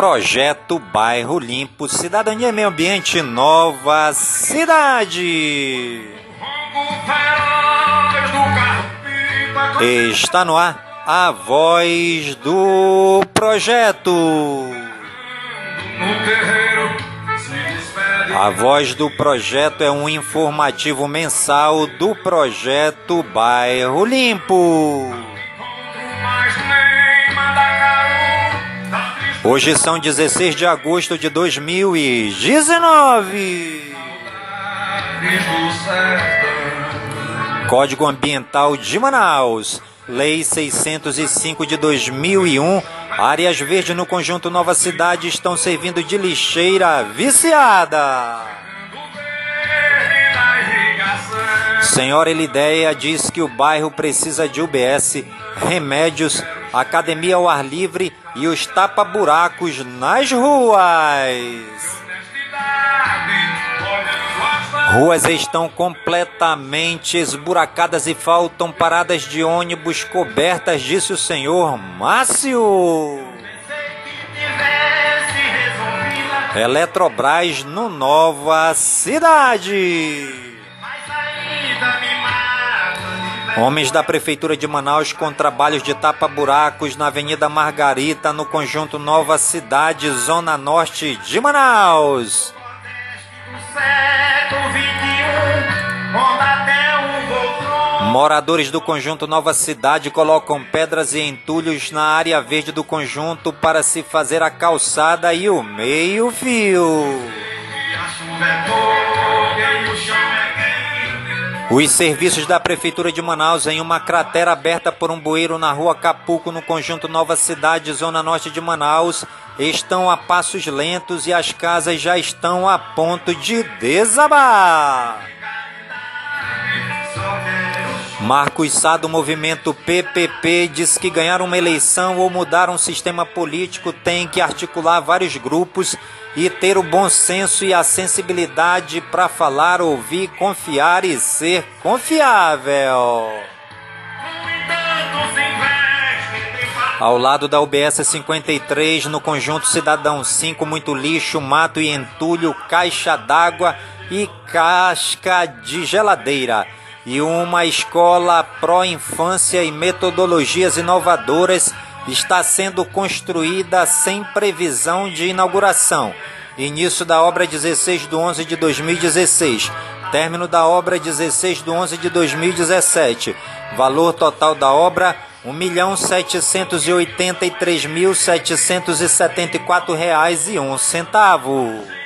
Projeto Bairro Limpo, Cidadania e Meio Ambiente, Nova Cidade. Está no ar a voz do projeto. A voz do projeto é um informativo mensal do projeto Bairro Limpo. Hoje são 16 de agosto de 2019. Código Ambiental de Manaus, Lei 605 de 2001. Áreas verdes no conjunto Nova Cidade estão servindo de lixeira viciada. Senhora Elideia diz que o bairro precisa de UBS, remédios, academia ao ar livre e os tapa-buracos nas ruas. Ruas estão completamente esburacadas e faltam paradas de ônibus cobertas, disse o senhor Márcio. Eletrobras no Nova Cidade. Homens da Prefeitura de Manaus com trabalhos de tapa-buracos na Avenida Margarita, no conjunto Nova Cidade, Zona Norte de Manaus. Moradores do conjunto Nova Cidade colocam pedras e entulhos na área verde do conjunto para se fazer a calçada e o meio-fio. Os serviços da Prefeitura de Manaus em uma cratera aberta por um bueiro na rua Capuco, no conjunto Nova Cidade, zona norte de Manaus, estão a passos lentos e as casas já estão a ponto de desabar. Marcos Sá do movimento PPP diz que ganhar uma eleição ou mudar um sistema político tem que articular vários grupos e ter o bom senso e a sensibilidade para falar, ouvir, confiar e ser confiável. Ao lado da UBS 53, no conjunto Cidadão 5, muito lixo, mato e entulho, caixa d'água e casca de geladeira. E uma escola pró-infância e metodologias inovadoras está sendo construída sem previsão de inauguração. Início da obra 16 de 11 de 2016. Término da obra 16 de 11 de 2017. Valor total da obra R$ 1.787.774,01.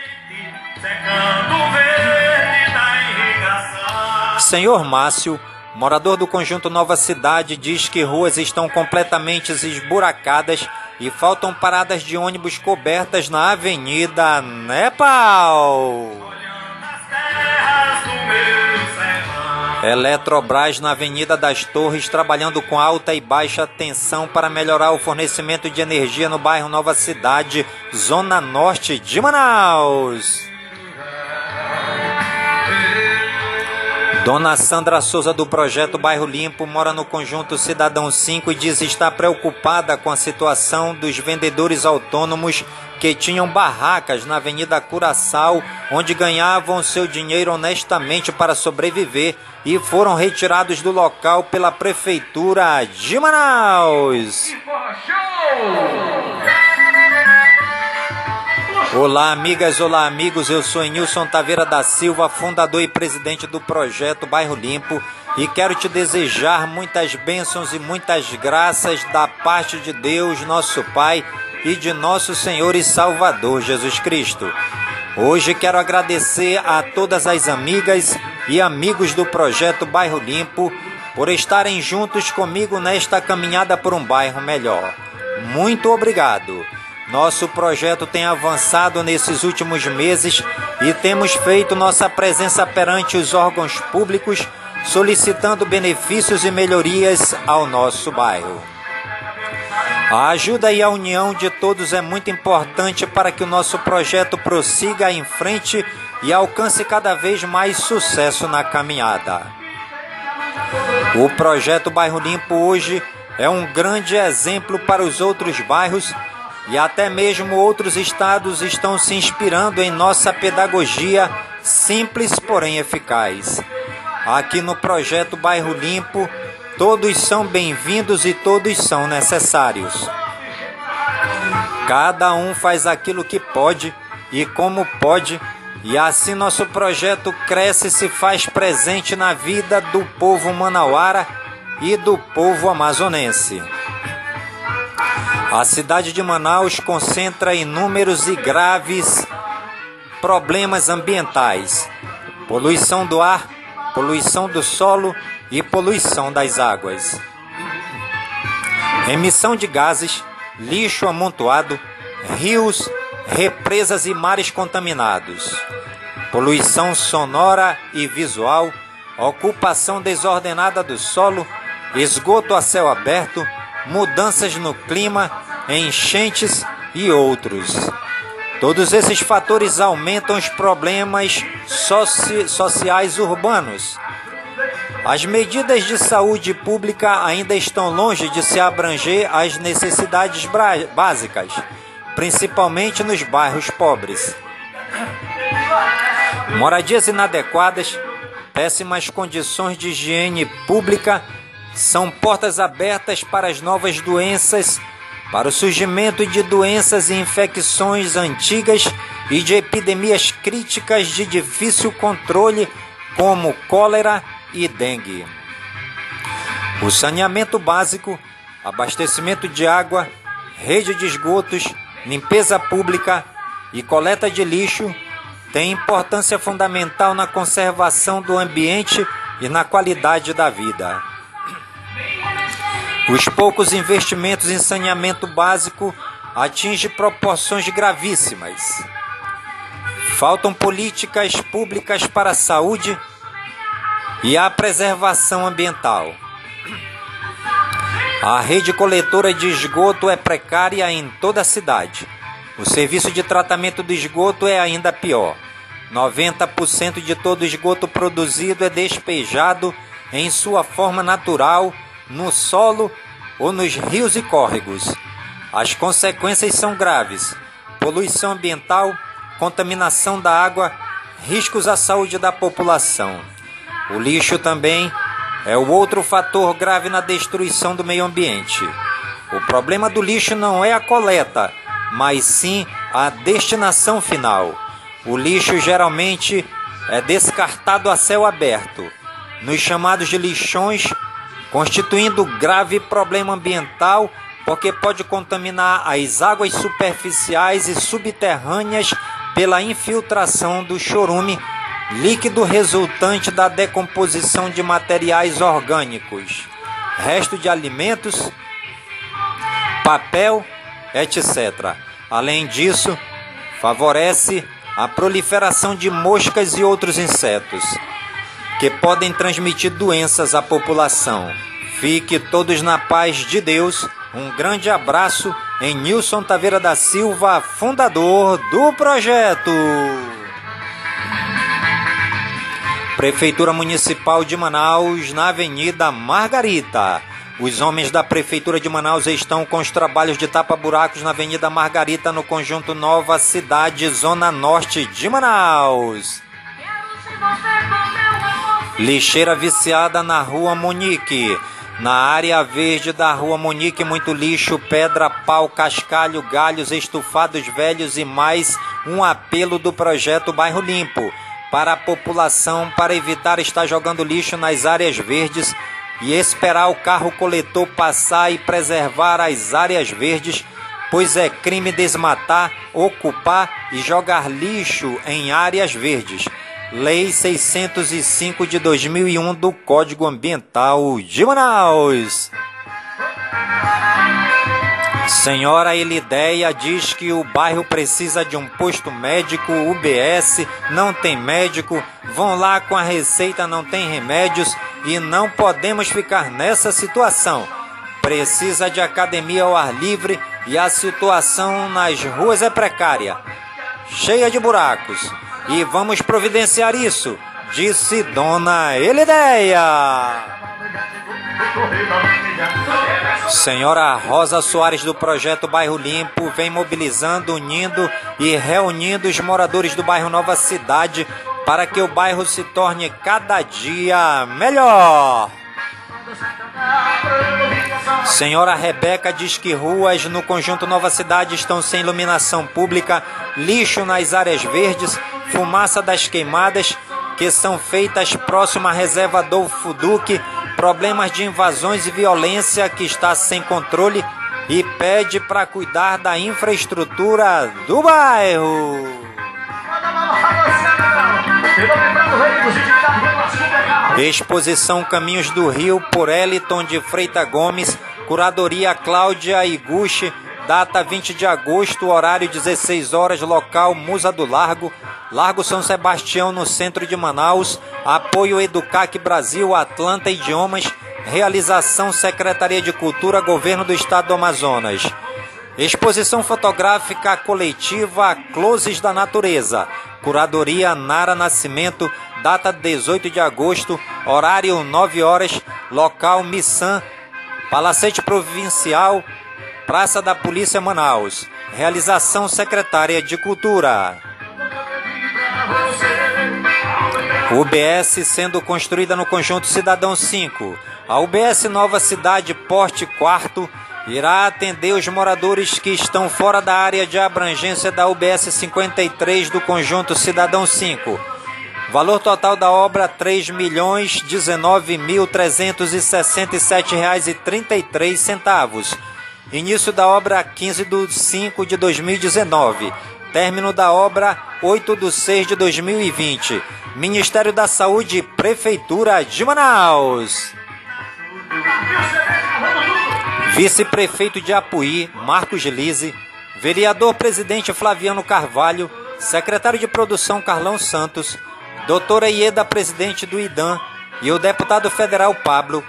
Senhor Márcio Morador do conjunto Nova Cidade diz que ruas estão completamente esburacadas e faltam paradas de ônibus cobertas na Avenida Nepal. Eletrobras na Avenida das Torres trabalhando com alta e baixa tensão para melhorar o fornecimento de energia no bairro Nova Cidade, zona norte de Manaus. Dona Sandra Souza do projeto Bairro Limpo mora no conjunto Cidadão 5 e diz estar preocupada com a situação dos vendedores autônomos que tinham barracas na Avenida Curaçao, onde ganhavam seu dinheiro honestamente para sobreviver e foram retirados do local pela prefeitura de Manaus. Olá, amigas, olá, amigos. Eu sou Nilson Taveira da Silva, fundador e presidente do projeto Bairro Limpo, e quero te desejar muitas bênçãos e muitas graças da parte de Deus, nosso Pai, e de nosso Senhor e Salvador Jesus Cristo. Hoje quero agradecer a todas as amigas e amigos do projeto Bairro Limpo por estarem juntos comigo nesta caminhada por um bairro melhor. Muito obrigado. Nosso projeto tem avançado nesses últimos meses e temos feito nossa presença perante os órgãos públicos, solicitando benefícios e melhorias ao nosso bairro. A ajuda e a união de todos é muito importante para que o nosso projeto prossiga em frente e alcance cada vez mais sucesso na caminhada. O projeto Bairro Limpo hoje é um grande exemplo para os outros bairros e até mesmo outros estados estão se inspirando em nossa pedagogia simples, porém eficaz. Aqui no projeto Bairro Limpo, todos são bem-vindos e todos são necessários. Cada um faz aquilo que pode e como pode, e assim nosso projeto cresce e se faz presente na vida do povo manauara e do povo amazonense. A cidade de Manaus concentra inúmeros e graves problemas ambientais: poluição do ar, poluição do solo e poluição das águas. Emissão de gases, lixo amontoado, rios, represas e mares contaminados. Poluição sonora e visual, ocupação desordenada do solo, esgoto a céu aberto, mudanças no clima, enchentes e outros. Todos esses fatores aumentam os problemas soci sociais urbanos. As medidas de saúde pública ainda estão longe de se abranger às necessidades básicas, principalmente nos bairros pobres. Moradias inadequadas, péssimas condições de higiene pública são portas abertas para as novas doenças para o surgimento de doenças e infecções antigas e de epidemias críticas de difícil controle, como cólera e dengue. O saneamento básico, abastecimento de água, rede de esgotos, limpeza pública e coleta de lixo têm importância fundamental na conservação do ambiente e na qualidade da vida. Os poucos investimentos em saneamento básico atingem proporções gravíssimas. Faltam políticas públicas para a saúde e a preservação ambiental. A rede coletora de esgoto é precária em toda a cidade. O serviço de tratamento do esgoto é ainda pior. 90% de todo o esgoto produzido é despejado em sua forma natural no solo ou nos rios e córregos. As consequências são graves: poluição ambiental, contaminação da água, riscos à saúde da população. O lixo também é o outro fator grave na destruição do meio ambiente. O problema do lixo não é a coleta, mas sim a destinação final. O lixo geralmente é descartado a céu aberto, nos chamados de lixões constituindo grave problema ambiental porque pode contaminar as águas superficiais e subterrâneas pela infiltração do chorume, líquido resultante da decomposição de materiais orgânicos, resto de alimentos, papel, etc. Além disso, favorece a proliferação de moscas e outros insetos que podem transmitir doenças à população. Fique todos na paz de Deus. Um grande abraço em Nilson Taveira da Silva, fundador do projeto. Prefeitura Municipal de Manaus, na Avenida Margarita. Os homens da Prefeitura de Manaus estão com os trabalhos de tapa-buracos na Avenida Margarita, no conjunto Nova Cidade, Zona Norte de Manaus. Lixeira viciada na Rua Monique. Na área verde da Rua Monique, muito lixo, pedra, pau, cascalho, galhos, estufados velhos e mais um apelo do projeto Bairro Limpo para a população para evitar estar jogando lixo nas áreas verdes e esperar o carro coletor passar e preservar as áreas verdes, pois é crime desmatar, ocupar e jogar lixo em áreas verdes. Lei 605 de 2001 do Código Ambiental de Manaus. Senhora Elideia diz que o bairro precisa de um posto médico, UBS, não tem médico, vão lá com a receita, não tem remédios e não podemos ficar nessa situação. Precisa de academia ao ar livre e a situação nas ruas é precária, cheia de buracos e vamos providenciar isso, disse Dona Elideia. Senhora Rosa Soares do projeto Bairro Limpo vem mobilizando, unindo e reunindo os moradores do bairro Nova Cidade para que o bairro se torne cada dia melhor. Senhora Rebeca diz que ruas no conjunto Nova Cidade estão sem iluminação pública, lixo nas áreas verdes, fumaça das queimadas que são feitas próximo à reserva Adolfo Duque, problemas de invasões e violência que está sem controle e pede para cuidar da infraestrutura do bairro. Exposição Caminhos do Rio por Eliton de Freita Gomes, curadoria Cláudia Iguchi, data 20 de agosto, horário 16 horas, local Musa do Largo, Largo São Sebastião, no centro de Manaus, apoio Educac Brasil, Atlanta Idiomas, realização Secretaria de Cultura, Governo do Estado do Amazonas. Exposição fotográfica coletiva Closes da Natureza, curadoria Nara Nascimento, data 18 de agosto, horário 9 horas, local Missan, Palacete Provincial, Praça da Polícia Manaus. Realização Secretária de Cultura. UBS sendo construída no conjunto Cidadão 5. A UBS Nova Cidade Porte Quarto irá atender os moradores que estão fora da área de abrangência da UBS 53 do conjunto Cidadão 5. Valor total da obra R$ 3.019.367,33. Início da obra 15 de 5 de 2019. Término da obra 8 de 6 de 2020. Ministério da Saúde, Prefeitura de Manaus. Vice-prefeito de Apuí, Marcos Lise. Vereador presidente Flaviano Carvalho. Secretário de Produção Carlão Santos. Doutora Ieda, presidente do IDAM. E o deputado federal Pablo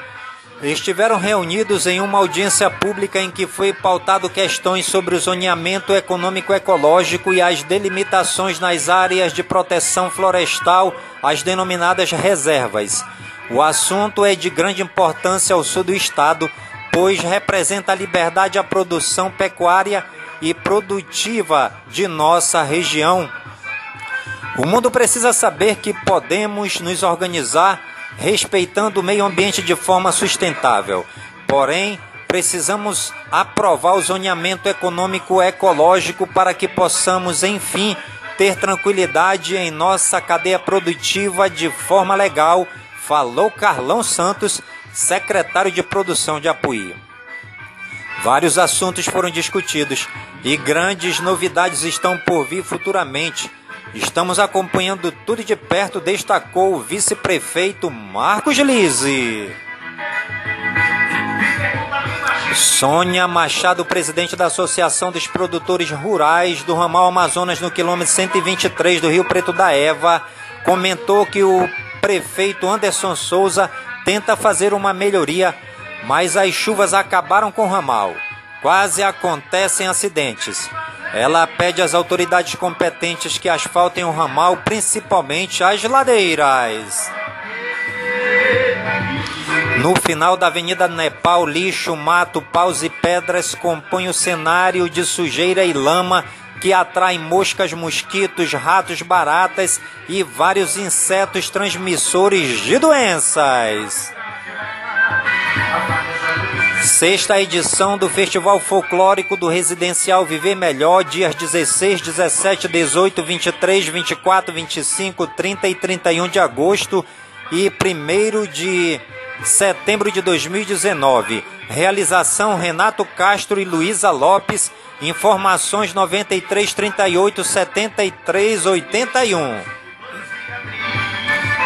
estiveram reunidos em uma audiência pública em que foi pautado questões sobre o zoneamento econômico-ecológico e as delimitações nas áreas de proteção florestal, as denominadas reservas. O assunto é de grande importância ao sul do estado, pois representa a liberdade à produção pecuária e produtiva de nossa região. O mundo precisa saber que podemos nos organizar respeitando o meio ambiente de forma sustentável. Porém, precisamos aprovar o zoneamento econômico ecológico para que possamos, enfim, ter tranquilidade em nossa cadeia produtiva de forma legal, falou Carlão Santos, secretário de produção de Apuí. Vários assuntos foram discutidos e grandes novidades estão por vir futuramente Estamos acompanhando tudo de perto, destacou o vice-prefeito Marcos Lise. Sônia Machado, presidente da Associação dos Produtores Rurais do Ramal Amazonas, no quilômetro 123 do Rio Preto da Eva, comentou que o prefeito Anderson Souza tenta fazer uma melhoria, mas as chuvas acabaram com o ramal. Quase acontecem acidentes. Ela pede às autoridades competentes que asfaltem o ramal, principalmente as ladeiras. No final da Avenida Nepal, lixo, mato, paus e pedras compõem o cenário de sujeira e lama que atrai moscas, mosquitos, ratos, baratas e vários insetos transmissores de doenças. Sexta edição do Festival Folclórico do Residencial Viver Melhor, dias 16, 17, 18, 23, 24, 25, 30 e 31 de agosto e 1 de setembro de 2019. Realização Renato Castro e Luísa Lopes. Informações 93 38 73 81.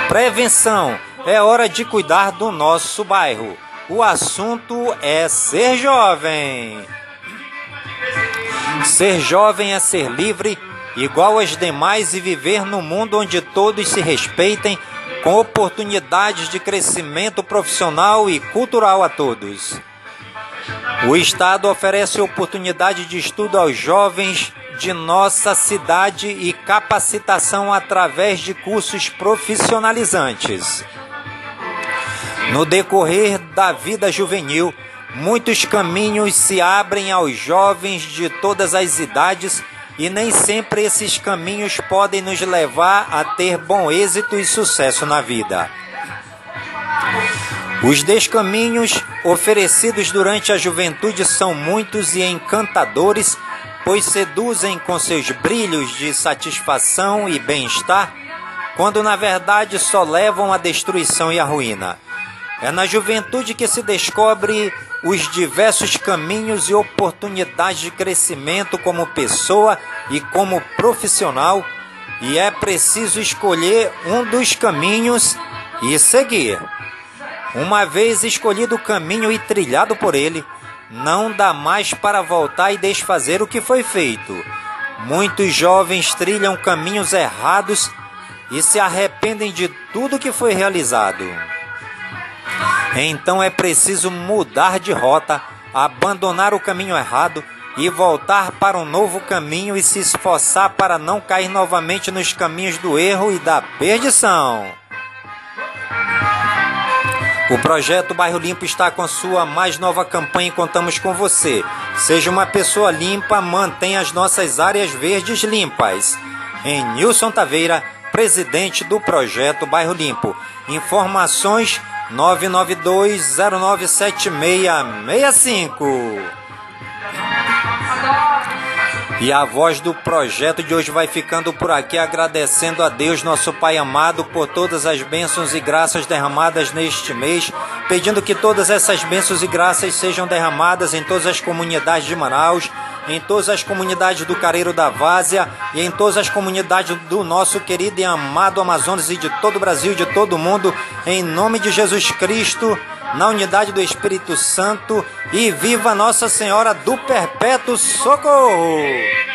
Prevenção. É hora de cuidar do nosso bairro. O assunto é ser jovem. Ser jovem é ser livre, igual aos demais e viver num mundo onde todos se respeitem, com oportunidades de crescimento profissional e cultural a todos. O Estado oferece oportunidade de estudo aos jovens de nossa cidade e capacitação através de cursos profissionalizantes. No decorrer da vida juvenil, muitos caminhos se abrem aos jovens de todas as idades e nem sempre esses caminhos podem nos levar a ter bom êxito e sucesso na vida. Os descaminhos oferecidos durante a juventude são muitos e encantadores, pois seduzem com seus brilhos de satisfação e bem-estar, quando na verdade só levam à destruição e à ruína. É na juventude que se descobre os diversos caminhos e oportunidades de crescimento como pessoa e como profissional, e é preciso escolher um dos caminhos e seguir. Uma vez escolhido o caminho e trilhado por ele, não dá mais para voltar e desfazer o que foi feito. Muitos jovens trilham caminhos errados e se arrependem de tudo que foi realizado. Então é preciso mudar de rota, abandonar o caminho errado e voltar para um novo caminho e se esforçar para não cair novamente nos caminhos do erro e da perdição. O projeto Bairro Limpo está com sua mais nova campanha e contamos com você. Seja uma pessoa limpa, mantenha as nossas áreas verdes limpas. Em Nilson Taveira, presidente do projeto Bairro Limpo. Informações 992097665. E a voz do projeto de hoje vai ficando por aqui, agradecendo a Deus, nosso Pai amado, por todas as bênçãos e graças derramadas neste mês, pedindo que todas essas bênçãos e graças sejam derramadas em todas as comunidades de Manaus, em todas as comunidades do Careiro da Várzea e em todas as comunidades do nosso querido e amado Amazonas e de todo o Brasil, de todo o mundo, em nome de Jesus Cristo na unidade do Espírito Santo e viva Nossa Senhora do Perpétuo Socorro!